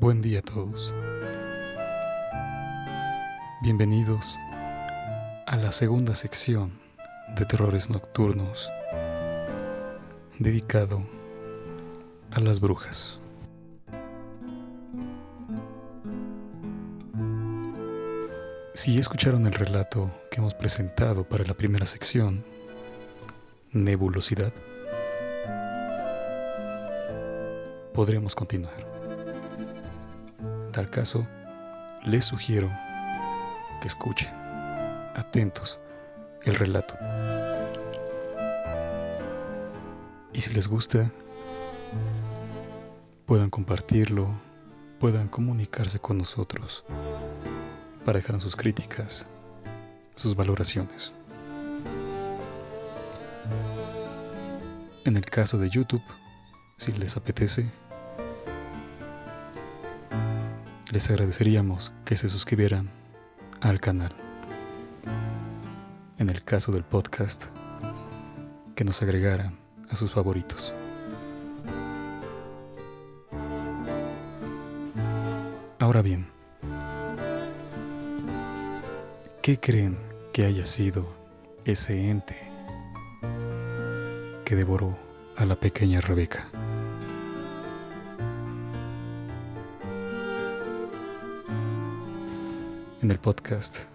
Buen día a todos. Bienvenidos a la segunda sección de Terrores Nocturnos dedicado a las brujas. Si escucharon el relato que hemos presentado para la primera sección, Nebulosidad, podremos continuar. Tal caso, les sugiero que escuchen, atentos, el relato. Y si les gusta, puedan compartirlo, puedan comunicarse con nosotros para dejar sus críticas, sus valoraciones. En el caso de YouTube, si les apetece, les agradeceríamos que se suscribieran al canal. En el caso del podcast, que nos agregaran a sus favoritos. Ahora bien, ¿qué creen que haya sido ese ente que devoró a la pequeña Rebeca? En el podcast,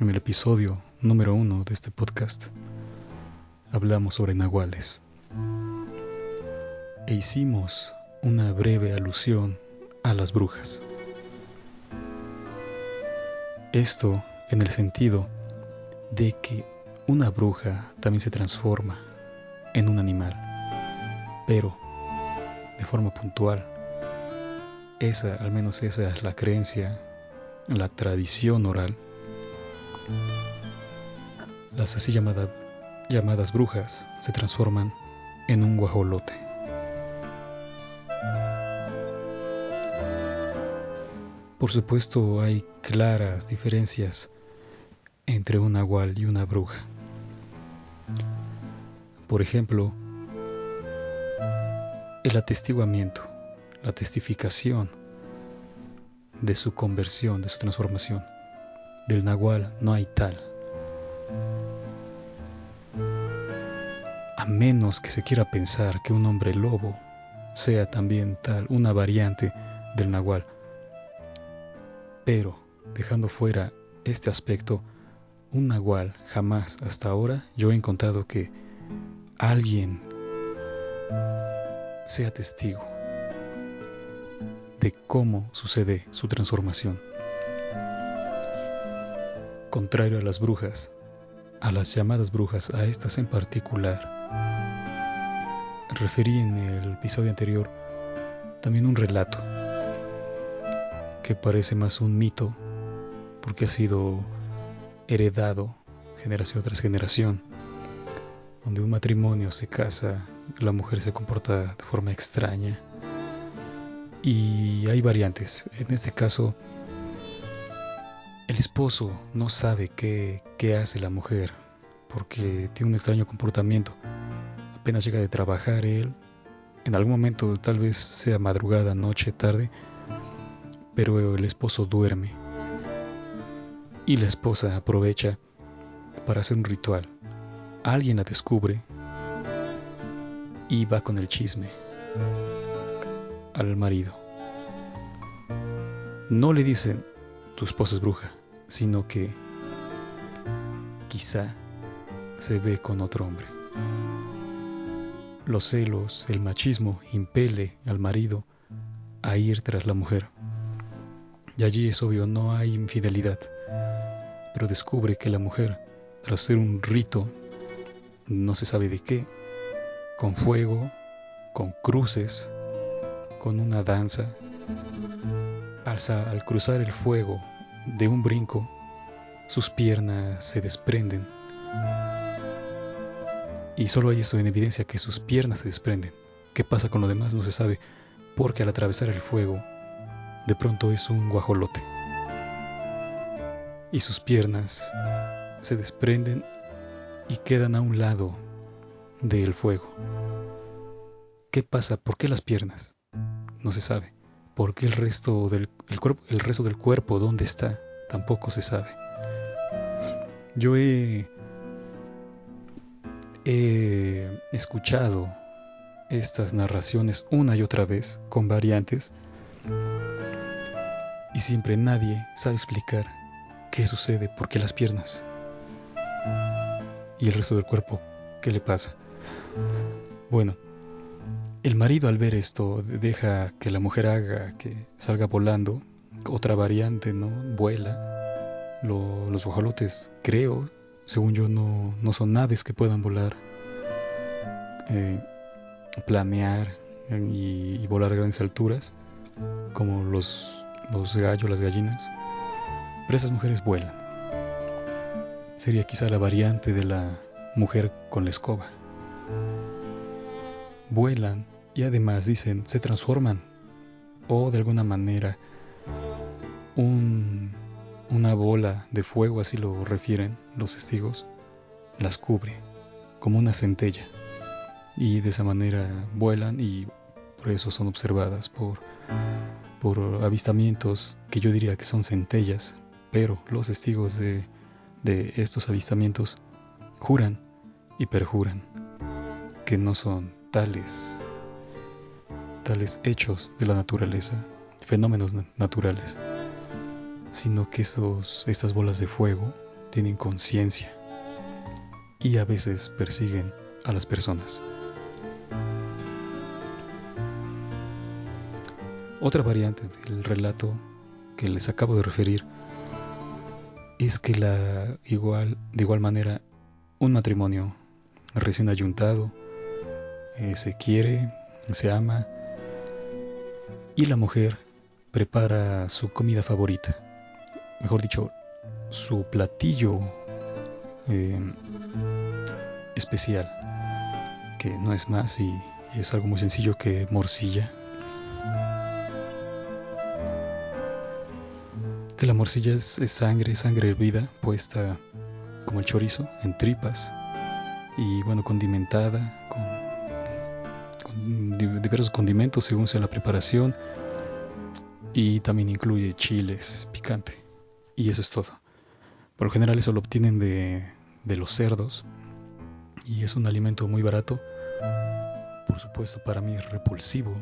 en el episodio número uno de este podcast, hablamos sobre nahuales e hicimos una breve alusión a las brujas. Esto en el sentido de que una bruja también se transforma en un animal, pero de forma puntual. Esa, al menos esa es la creencia, la tradición oral. Las así llamadas brujas se transforman en un guajolote. Por supuesto hay claras diferencias entre un nahual y una bruja. Por ejemplo, el atestiguamiento, la testificación de su conversión, de su transformación. Del nahual no hay tal. A menos que se quiera pensar que un hombre lobo sea también tal, una variante del nahual. Pero, dejando fuera este aspecto, un nahual jamás hasta ahora yo he encontrado que alguien sea testigo de cómo sucede su transformación. Contrario a las brujas, a las llamadas brujas, a estas en particular, referí en el episodio anterior también un relato que parece más un mito porque ha sido heredado generación tras generación, donde un matrimonio se casa, la mujer se comporta de forma extraña y hay variantes. En este caso, el esposo no sabe qué, hace la mujer porque tiene un extraño comportamiento. Apenas llega de trabajar él, en algún momento tal vez sea madrugada, noche, tarde, pero el esposo duerme y la esposa aprovecha para hacer un ritual. Alguien la descubre y va con el chisme al marido. No le dicen tu esposa es bruja, sino que quizá se ve con otro hombre. Los celos, el machismo impele al marido a ir tras la mujer. Y allí es obvio, no hay infidelidad. Pero descubre que la mujer, tras hacer un rito, no se sabe de qué, con fuego, con cruces, con una danza, al, cruzar el fuego de un brinco, sus piernas se desprenden. Y solo hay eso en evidencia que sus piernas se desprenden. ¿Qué pasa con lo demás? No se sabe, porque al atravesar el fuego, de pronto es un guajolote. Y sus piernas se desprenden y quedan a un lado del fuego. ¿Qué pasa? ¿Por qué las piernas? No se sabe. porque el resto del, el, el resto del cuerpo, ¿dónde está? Tampoco se sabe. Yo he, he escuchado estas narraciones una y otra vez con variantes y siempre nadie sabe explicar qué sucede, por qué las piernas y el resto del cuerpo, qué le pasa. Bueno, el marido al ver esto deja que la mujer haga que salga volando, otra variante, ¿no? Vuela. los guajolotes, creo, según yo, no, no son naves que puedan volar. Eh, planear y, volar a grandes alturas, como los gallos, las gallinas. Pero esas mujeres vuelan. Sería quizá la variante de la mujer con la escoba. Vuelan y además dicen, se transforman. O de alguna manera un, una bola de fuego, así lo refieren los testigos, las cubre como una centella. Y de esa manera vuelan y por eso son observadas por, por avistamientos que yo diría que son centellas, pero los testigos de, de estos avistamientos juran y perjuran que no son tales tales hechos de la naturaleza, fenómenos naturales, sino que estas bolas de fuego tienen conciencia y a veces persiguen a las personas. Otra variante del relato que les acabo de referir es que la igual, de igual manera un matrimonio recién ayuntado eh, se quiere, se ama y la mujer prepara su comida favorita, mejor dicho, su platillo eh, especial, que no es más y es algo muy sencillo que morcilla. Que la morcilla es, sangre, sangre hervida, puesta como el chorizo, en tripas y bueno, condimentada con, diversos condimentos según sea la preparación y también incluye chiles, picante y eso es todo. Por lo general eso lo obtienen de, de los cerdos y es un alimento muy barato. Por supuesto para mí es repulsivo.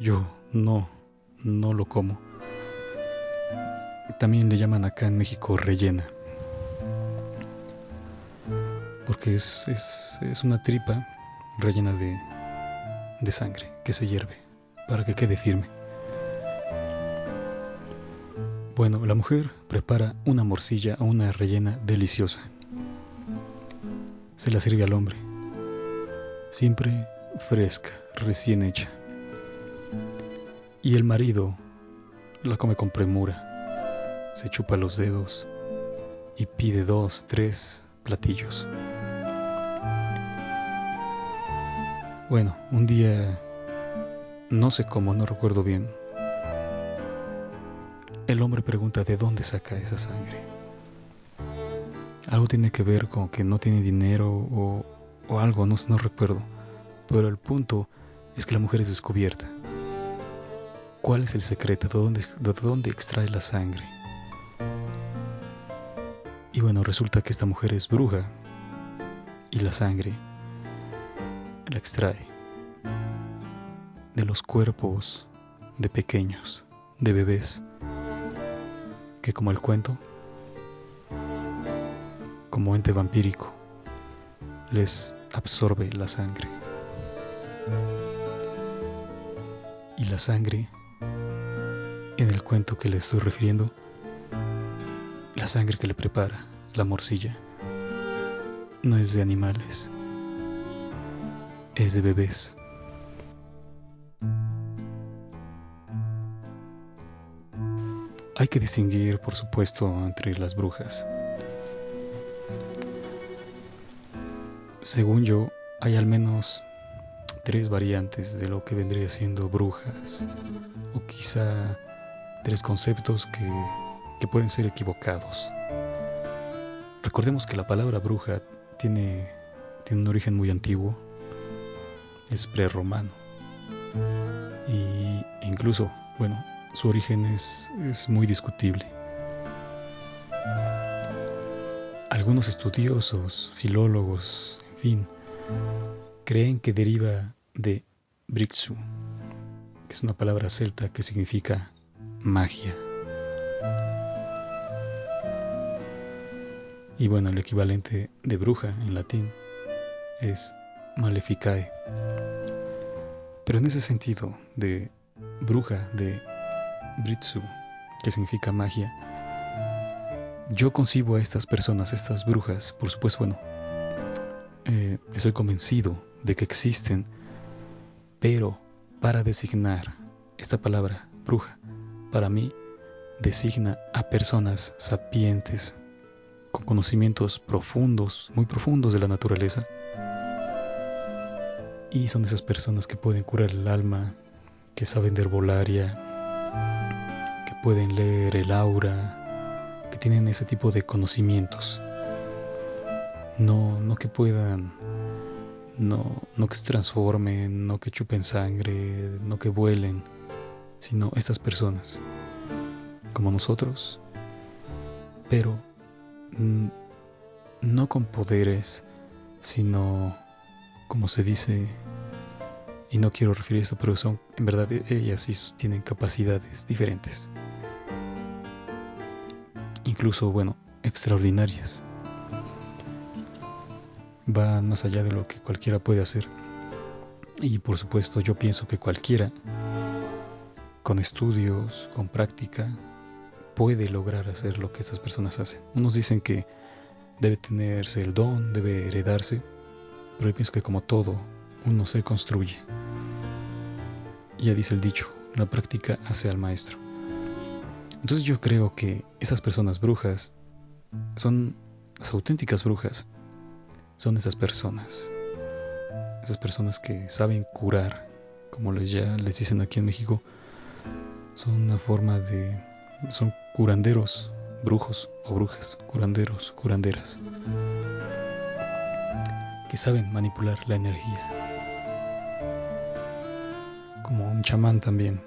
Yo no, no lo como también le llaman acá en México rellena. Porque es, es, una tripa rellena de, de sangre que se hierve para que quede firme. Bueno, la mujer prepara una morcilla o una rellena deliciosa. Se la sirve al hombre. Siempre fresca, recién hecha. Y el marido la come con premura se chupa los dedos y pide dos, tres platillos. Bueno, un día, no sé cómo, no recuerdo bien, el hombre pregunta de dónde saca esa sangre. Algo tiene que ver con que no tiene dinero o, algo, no, no recuerdo. Pero el punto es que la mujer es descubierta. ¿Cuál es el secreto? ¿De dónde, de dónde extrae la sangre? Y bueno, resulta que esta mujer es bruja y la sangre la extrae de los cuerpos de pequeños, de bebés, que como el cuento, como ente vampírico, les absorbe la sangre. Y la sangre, en el cuento que les estoy refiriendo, la sangre que le prepara la morcilla no es de animales, es de bebés. Hay que distinguir, por supuesto, entre las brujas. Según yo, hay al menos tres variantes de lo que vendría siendo brujas, o quizá tres conceptos que que pueden ser equivocados. Recordemos que la palabra bruja tiene, tiene un origen muy antiguo, es prerromano. Y incluso, bueno, su origen es, es muy discutible. Algunos estudiosos, filólogos, en fin, creen que deriva de Brixu, que es una palabra celta que significa magia. Y bueno, el equivalente de bruja en latín es maleficae. Pero en ese sentido de bruja, de Britsu, que significa magia, yo concibo a estas personas, estas brujas, por supuesto, bueno, eh, estoy convencido de que existen, pero para designar esta palabra, bruja, para mí designa a personas sapientes, con conocimientos profundos, muy profundos de la naturaleza. Y son esas personas que pueden curar el alma, que saben de herbolaria, que pueden leer el aura, que tienen ese tipo de conocimientos. No, no que puedan, no, no que se transformen, no que chupen sangre, no que vuelen, sino estas personas, como nosotros, pero Mm, no con poderes, sino, como se dice, y no quiero referir esto, pero son, en verdad, e-, ellas sí tienen capacidades diferentes. Incluso, bueno, extraordinarias. Van más allá de lo que cualquiera puede hacer. Y por supuesto, yo pienso que cualquiera, con estudios, con práctica, puede lograr hacer lo que estas personas hacen. Unos dicen que debe tenerse el don, debe heredarse, pero pienso que como todo, uno se construye. Ya dice el dicho, la práctica hace al maestro. Entonces yo creo que esas personas brujas son las auténticas brujas, son esas personas, esas personas que saben curar, como les ya les dicen aquí en México, son una forma de son curanderos, brujos o brujas, curanderos, curanderas, saben manipular la energía. Como un chamán también.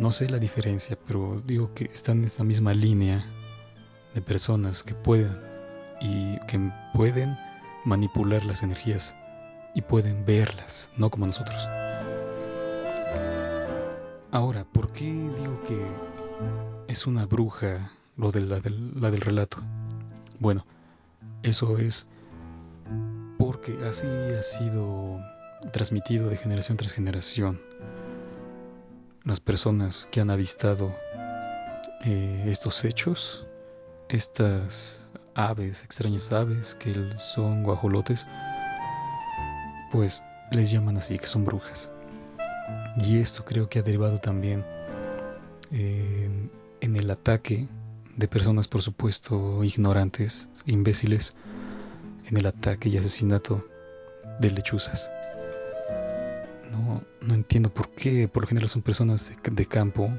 No sé la diferencia, pero digo que están en esta misma línea de personas que pueden y que pueden manipular las energías y pueden verlas, no como nosotros. Ahora, ¿por qué digo que es una bruja lo de la, del, relato. Bueno, eso es porque así ha sido transmitido de generación tras generación. Las personas que han avistado eh, estos hechos, estas aves, extrañas aves que son guajolotes, pues les llaman así, que son brujas. Y esto creo que ha derivado también eh, en el ataque de personas, por supuesto, ignorantes, imbéciles, en el ataque y asesinato de lechuzas. No, no entiendo por qué, por lo general son personas de, campo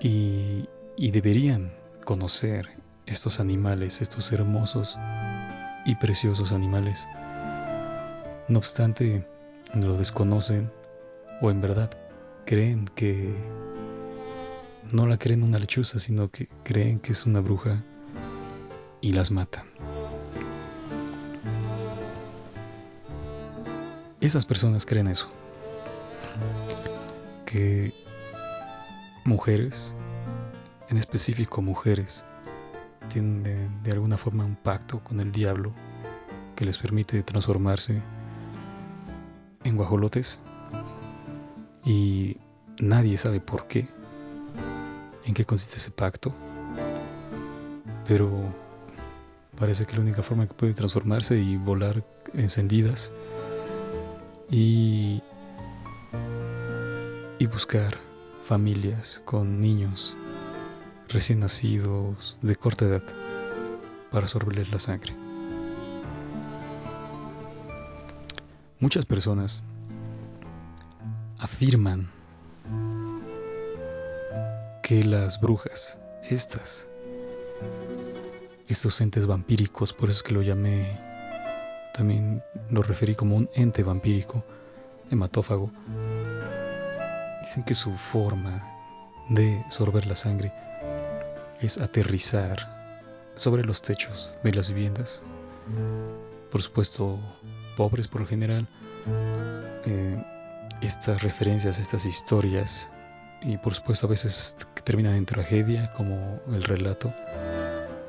y, y deberían conocer estos animales, estos hermosos y preciosos animales. No obstante, lo desconocen o en verdad creen que no la creen una lechuza, sino que creen que es una bruja y las matan. Esas personas creen eso. Que mujeres, en específico mujeres, tienen de, alguna forma un pacto con el diablo que les permite transformarse en guajolotes y nadie sabe por qué en qué consiste ese pacto, pero parece que la única forma que puede transformarse y volar encendidas y, y buscar familias con niños recién nacidos de corta edad para sorberles la sangre. Muchas personas afirman que las brujas, estas, estos entes vampíricos, por eso es que lo llamé, también lo referí como un ente vampírico, hematófago, dicen que su forma de sorber la sangre es aterrizar sobre los techos de las viviendas. Por supuesto, pobres por lo general. Eh, estas referencias, estas historias, y por supuesto a veces terminan en tragedia, como el relato.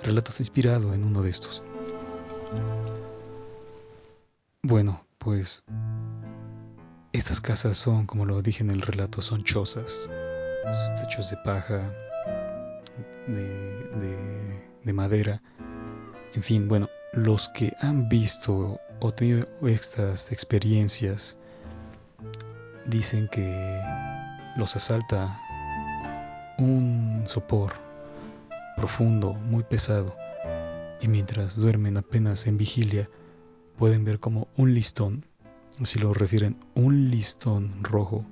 El relato está inspirado en uno de estos. Bueno, pues estas casas son, como lo dije en el relato, son chozas, techos de paja, de, madera, en fin, bueno, los que han visto o tenido estas experiencias dicen que los asalta un sopor profundo, muy pesado, y mientras duermen apenas en vigilia, pueden ver como un listón, así lo refieren, un listón rojo,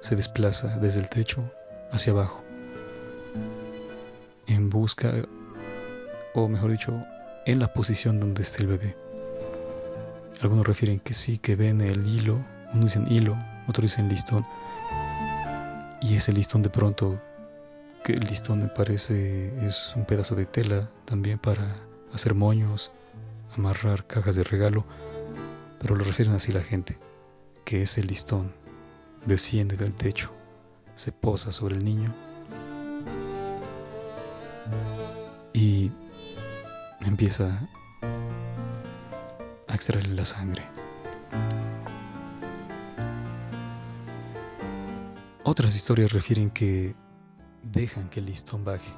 se desplaza desde el techo hacia abajo, en busca, o mejor dicho, en la posición donde esté el bebé. Algunos refieren que sí, que ven el hilo, unos dicen hilo, otros dicen listón, y ese listón de pronto, que el listón me parece es un pedazo de tela también para hacer moños, amarrar cajas de regalo, pero lo refieren así la gente, que ese listón desciende del techo, se posa sobre el niño y empieza a extraerle la sangre. Otras historias refieren que dejan que el listón baje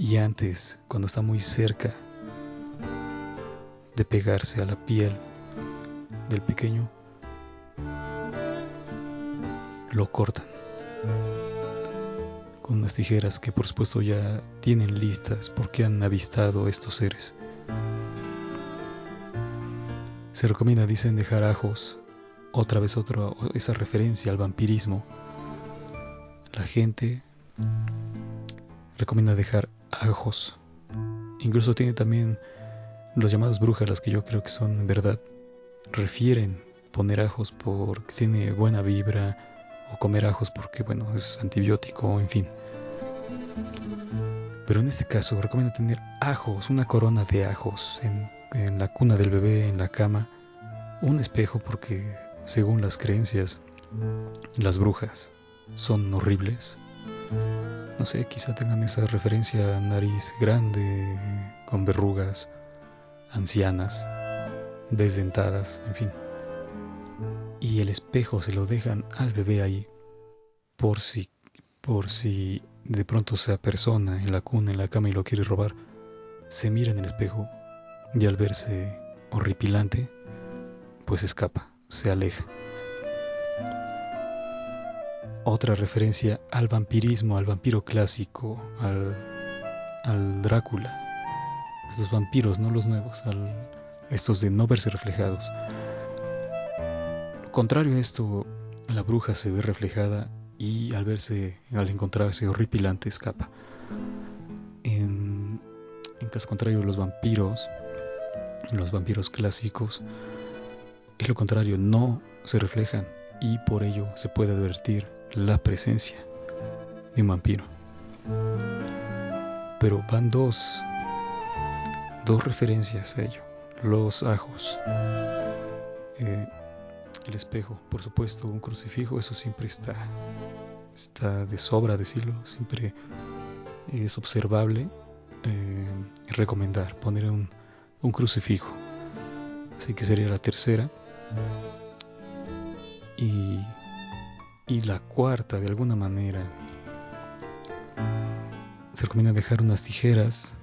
y antes, cuando está muy cerca de pegarse a la piel del pequeño, lo cortan con unas tijeras que por supuesto ya tienen listas porque han avistado estos seres. Se recomienda, dicen, dejar ajos, otra vez otra, esa referencia al vampirismo. La gente recomienda dejar ajos. Incluso tiene también los llamados brujas, las que yo creo que son en verdad, refieren poner ajos porque tiene buena vibra o comer ajos porque, bueno, es antibiótico, en fin. Pero en este caso recomiendo tener ajos, una corona de ajos en la cuna del bebé, en la cama, un espejo porque, según las creencias, las brujas son horribles. No sé, quizá tengan esa referencia a nariz grande, con verrugas, ancianas, desdentadas, en fin. Y el espejo se lo dejan al bebé ahí por si por si de pronto esa persona en la cuna, en la cama y lo quiere robar, se mira en el espejo y al verse horripilante, pues escapa, se aleja. Otra referencia al vampirismo, al vampiro clásico, al, al Drácula, estos vampiros, no los nuevos, estos de no verse reflejados. Lo contrario a esto, la bruja se ve reflejada y al verse, al encontrarse horripilante, escapa. En, en caso contrario, los vampiros, los vampiros clásicos, es lo contrario, no se reflejan y por ello se puede advertir la presencia de un vampiro. Pero van dos dos referencias a ello. Los ajos, eh, el espejo, por supuesto, un crucifijo, eso siempre está, está de sobra decirlo, siempre es observable eh, recomendar poner un, un crucifijo. Así que sería la tercera. Y, la cuarta, de alguna manera, se recomienda dejar unas tijeras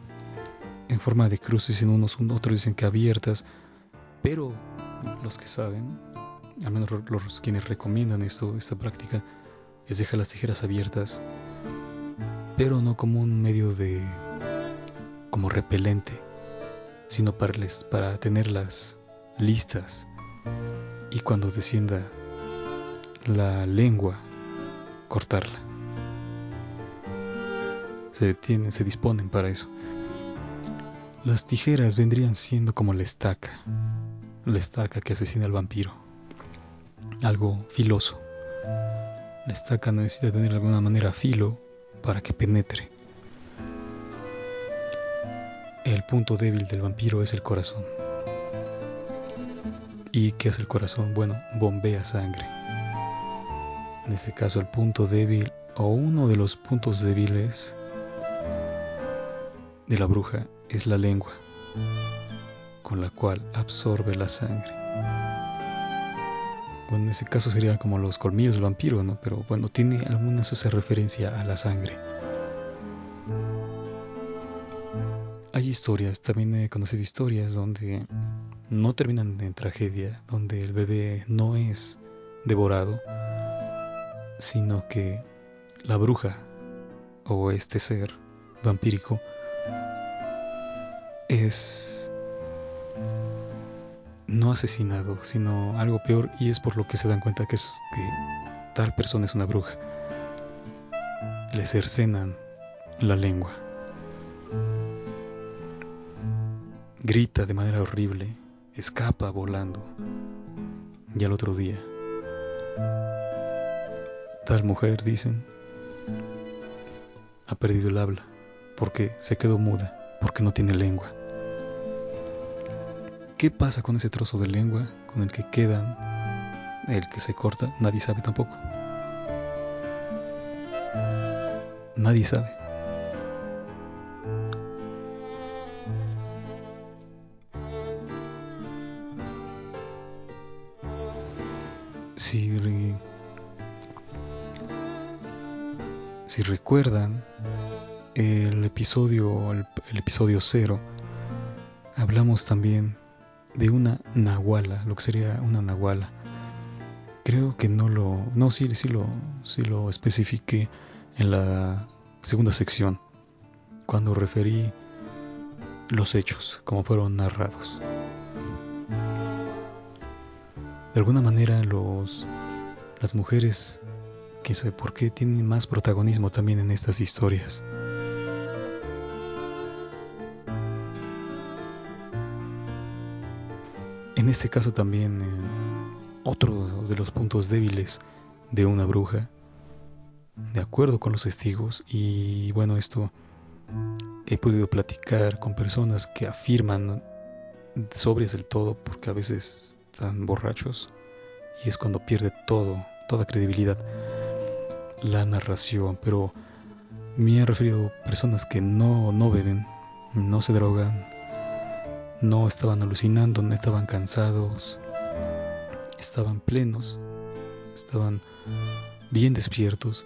en forma de cruces en unos, otros dicen que abiertas, pero los que saben, al menos los quienes recomiendan esto, esta práctica, es dejar las tijeras abiertas, pero no como un medio de, como repelente, sino para, les, para tenerlas listas. Y cuando descienda la lengua, cortarla. Se, tienen, se disponen para eso. Las tijeras vendrían siendo como la estaca, la estaca que asesina al vampiro. Algo filoso, La estaca necesita tener de alguna manera filo para que penetre. El punto débil del vampiro es el corazón. ¿Y qué hace el corazón? Bueno, bombea sangre. En este caso el punto débil o uno de los puntos débiles de la bruja es la lengua, con la cual absorbe la sangre. Bueno, en ese caso serían como los colmillos del vampiro, ¿no? Pero bueno, tiene algunas hace referencia a la sangre. Hay historias, también he conocido historias donde no terminan en tragedia, donde el bebé no es devorado, sino que la bruja o este ser vampírico es no asesinado, sino algo peor y es por lo que se dan cuenta que, tal persona es una bruja. Le cercenan la lengua. Grita de manera horrible, escapa volando. Y al otro día, tal mujer, dicen, ha perdido el habla porque se quedó muda, porque no tiene lengua. ¿Qué pasa con ese trozo de lengua con el que quedan, el que se corta? Nadie sabe tampoco. Nadie sabe. Recuerdan el episodio, el, episodio cero, hablamos también de una nahuala, lo que sería una nahuala. Creo que no lo, no, sí, sí lo, sí lo especifiqué en la segunda sección, cuando referí los hechos, como fueron narrados. De alguna manera los, las mujeres, quién sabe por qué, tienen más protagonismo también en estas historias. En este caso también eh, otro de los puntos débiles de una bruja, de acuerdo con los testigos, y bueno, esto he podido platicar con personas que afirman sobrias del todo porque a veces están borrachos y es cuando pierde todo, toda credibilidad la narración, pero me he referido a personas que no, no beben, no se drogan, no estaban alucinando, no estaban cansados, estaban plenos, estaban bien despiertos.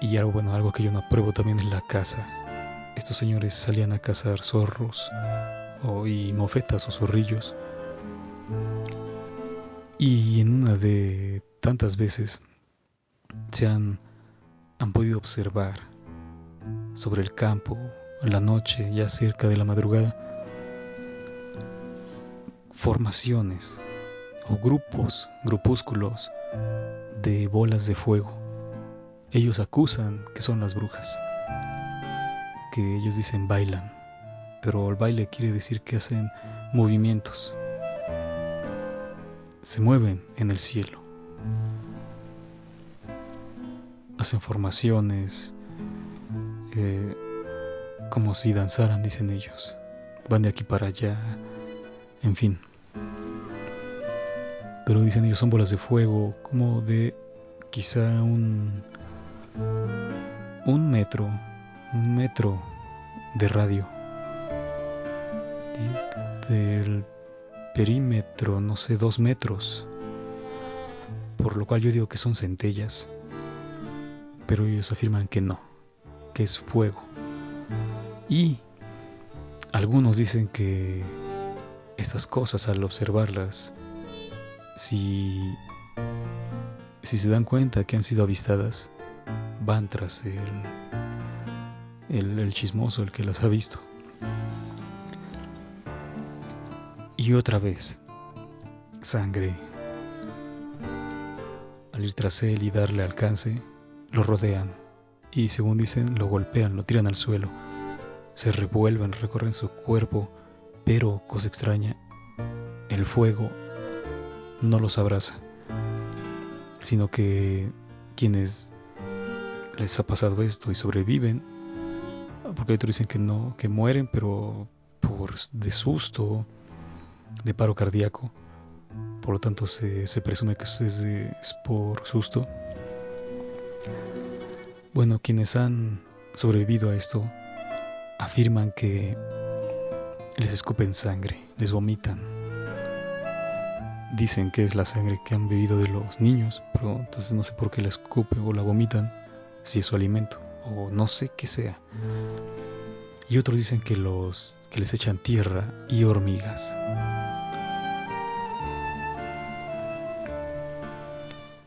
Y algo bueno, algo que yo no apruebo también es la caza. Estos señores salían a cazar zorros o, y mofetas o zorrillos. Y en una de tantas veces se han, han podido observar sobre el campo, en la noche, ya cerca de la madrugada, formaciones o grupos, grupúsculos de bolas de fuego. Ellos acusan que son las brujas, que ellos dicen bailan, pero el baile quiere decir que hacen movimientos, se mueven en el cielo, hacen formaciones, eh, como si danzaran, dicen ellos, van de aquí para allá, en fin. Pero dicen ellos son bolas de fuego, como de quizá un, un metro, un metro de radio. Del perímetro, no sé, dos metros. Por lo cual yo digo que son centellas. Pero ellos afirman que no, que es fuego. Y algunos dicen que estas cosas al observarlas, si, se dan cuenta que han sido avistadas, van tras el, el, el chismoso, el que las ha visto. Y otra vez, sangre. Al ir tras él y darle alcance, lo rodean y según dicen lo golpean, lo tiran al suelo, se revuelven, recorren su cuerpo pero, cosa extraña, el fuego no los abraza, sino que quienes les ha pasado esto y sobreviven, porque otros dicen que no, que mueren, pero por de susto, de paro cardíaco, por lo tanto se, presume que es, es por susto. Bueno, quienes han sobrevivido a esto afirman que les escupen sangre, les vomitan. Dicen que es la sangre que han bebido de los niños, pero entonces no sé por qué la escupen o la vomitan, si es su alimento, o no sé qué sea. Y otros dicen que, los, que les echan tierra y hormigas.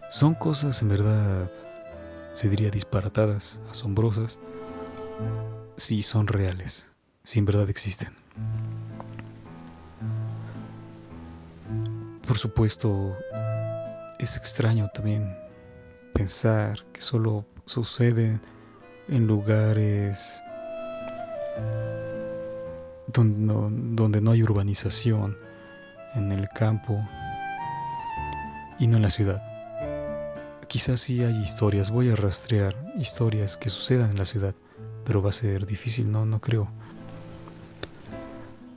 Son cosas en verdad, se diría disparatadas, asombrosas, si son reales, si en verdad existen. Por supuesto, es extraño también pensar que solo sucede en lugares donde no, donde no hay urbanización, en el campo y no en la ciudad. Quizás sí hay historias, voy a rastrear historias que sucedan en la ciudad, pero va a ser difícil, no, no creo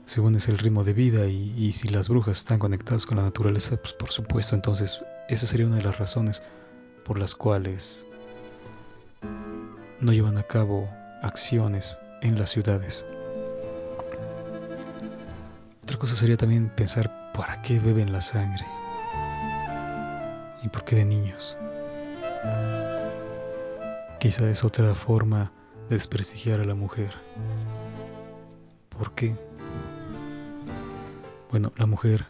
según es el ritmo de vida y, si las brujas están conectadas con la naturaleza, pues por supuesto, entonces esa sería una de las razones por las cuales no llevan a cabo acciones en las ciudades. Otra cosa sería también pensar para qué beben la sangre y por qué de niños. Quizá es otra forma de desprestigiar a la mujer. ¿Por qué? Bueno, la mujer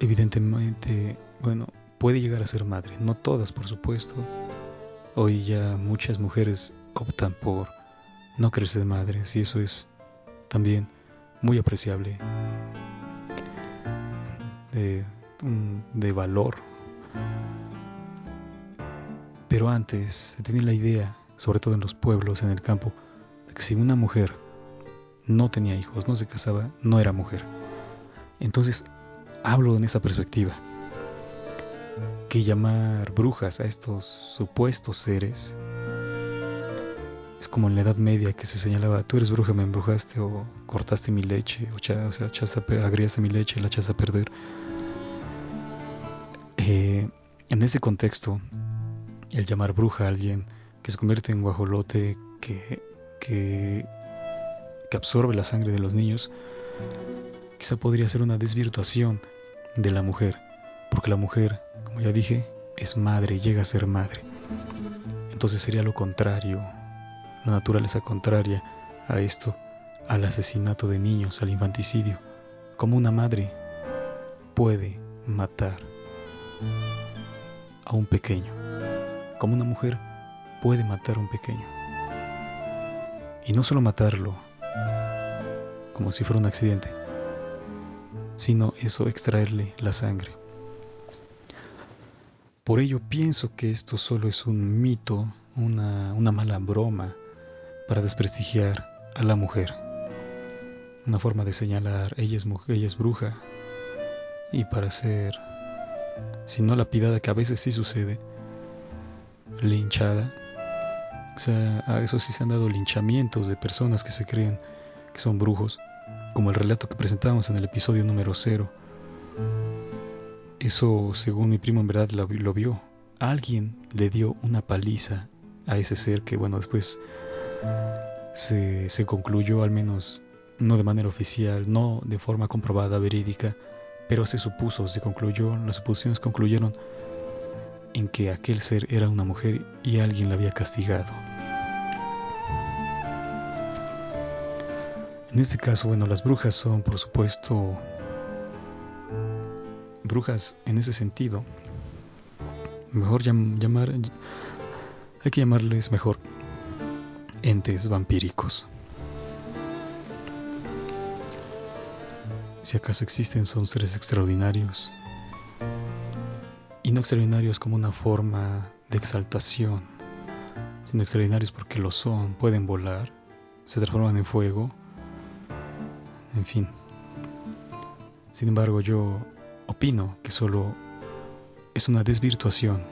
evidentemente, bueno, puede llegar a ser madre, no todas por supuesto. Hoy ya muchas mujeres optan por no querer ser madres y eso es también muy apreciable de, de valor. Pero antes se tenía la idea, sobre todo en los pueblos, en el campo, de que si una mujer no tenía hijos, no se casaba, no era mujer. Entonces, hablo en esa perspectiva. Que llamar brujas a estos supuestos seres es como en la Edad Media que se señalaba, tú eres bruja, me embrujaste o cortaste mi leche, o, sea, agriaste mi leche y la echaste a perder. Eh, en ese contexto, el llamar bruja a alguien que se convierte en guajolote, que, que, absorbe la sangre de los niños, quizá podría ser una desvirtuación de la mujer, porque la mujer, como ya dije, es madre, llega a ser madre. Entonces sería lo contrario, la naturaleza contraria a esto, al asesinato de niños, al infanticidio, como una madre puede matar a un pequeño, como una mujer puede matar a un pequeño. Y no solo matarlo como si fuera un accidente, sino eso extraerle la sangre. Por ello pienso que esto solo es un mito, una, mala broma para desprestigiar a la mujer. Una forma de señalar, ella es, ella es bruja. Y para ser, si no lapidada, que a veces sí sucede, linchada. O sea, a eso sí se han dado linchamientos de personas que se creen que son brujos como el relato que presentamos en el episodio número 0. Eso, según mi primo, en verdad lo, vio. Alguien le dio una paliza a ese ser que, bueno, después se, se concluyó, al menos no de manera oficial, no de forma comprobada, verídica, pero se supuso, se concluyó, las suposiciones concluyeron en que aquel ser era una mujer y alguien la había castigado. En este caso, bueno, las brujas son, por supuesto, brujas en ese sentido. Mejor llamar, hay que llamarles mejor entes vampíricos. Si acaso existen, son seres extraordinarios. Y no extraordinarios como una forma de exaltación, sino extraordinarios porque lo son, pueden volar, se transforman en fuego en fin. Sin embargo, yo opino que solo es una desvirtuación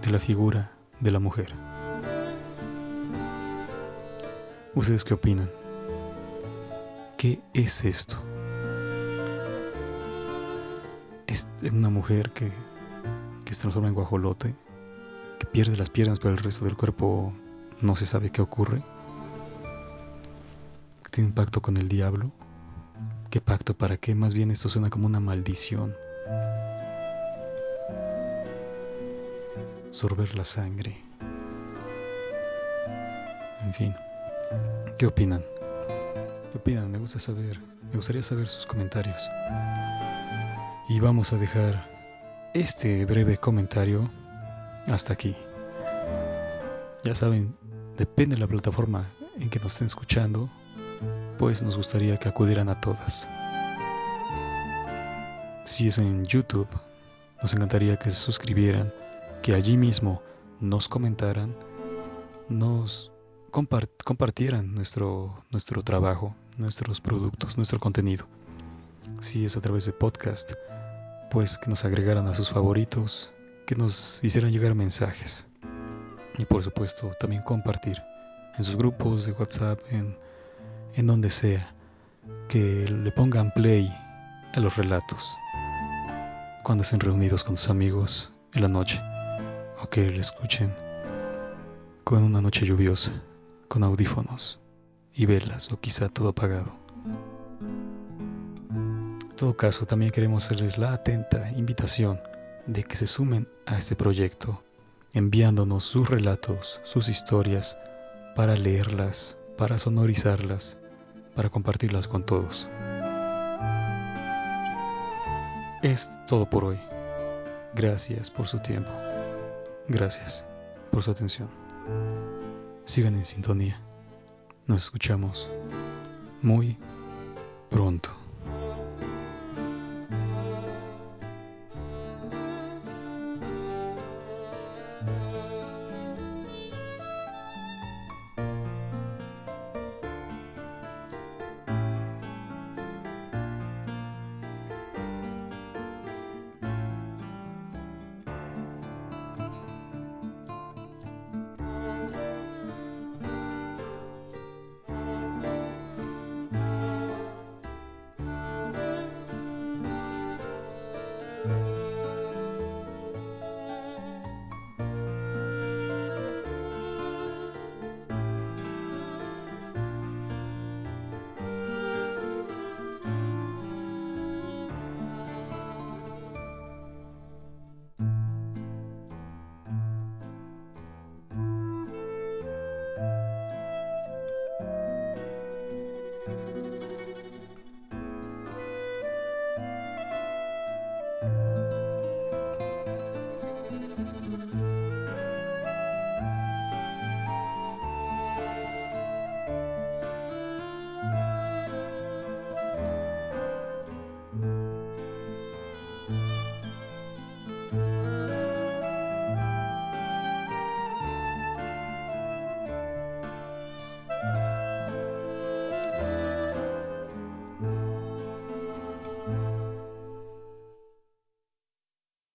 de la figura de la mujer. ¿Ustedes qué opinan? ¿Qué es esto? ¿Es una mujer que, transforma en guajolote? ¿Que pierde las piernas pero el resto del cuerpo no se sabe qué ocurre? ¿Tiene un pacto con el diablo? ¿Qué pacto? ¿Para qué? Más bien esto suena como una maldición. Sorber la sangre. En fin, ¿qué opinan? ¿Qué opinan? Me gusta saber, me gustaría saber sus comentarios. Y vamos a dejar este breve comentario hasta aquí. Ya saben, depende de la plataforma en que nos estén escuchando, pues nos gustaría que acudieran a todas. Si es en YouTube, nos encantaría que se suscribieran, que allí mismo nos comentaran, nos compartieran nuestro, nuestro trabajo, nuestros productos, nuestro contenido. Si es a través de podcast, pues que nos agregaran a sus favoritos, que nos hicieran llegar mensajes. Y por supuesto también compartir en sus grupos de WhatsApp, en, donde sea, que le pongan play a los relatos cuando estén reunidos con sus amigos en la noche, o que le escuchen con una noche lluviosa, con audífonos y velas, o quizá todo apagado. En todo caso, también queremos hacerles la atenta invitación de que se sumen a este proyecto, enviándonos sus relatos, sus historias, para leerlas, para sonorizarlas, para compartirlas con todos. Es todo por hoy. Gracias por su tiempo. Gracias por su atención. Sigan en sintonía. Nos escuchamos muy pronto.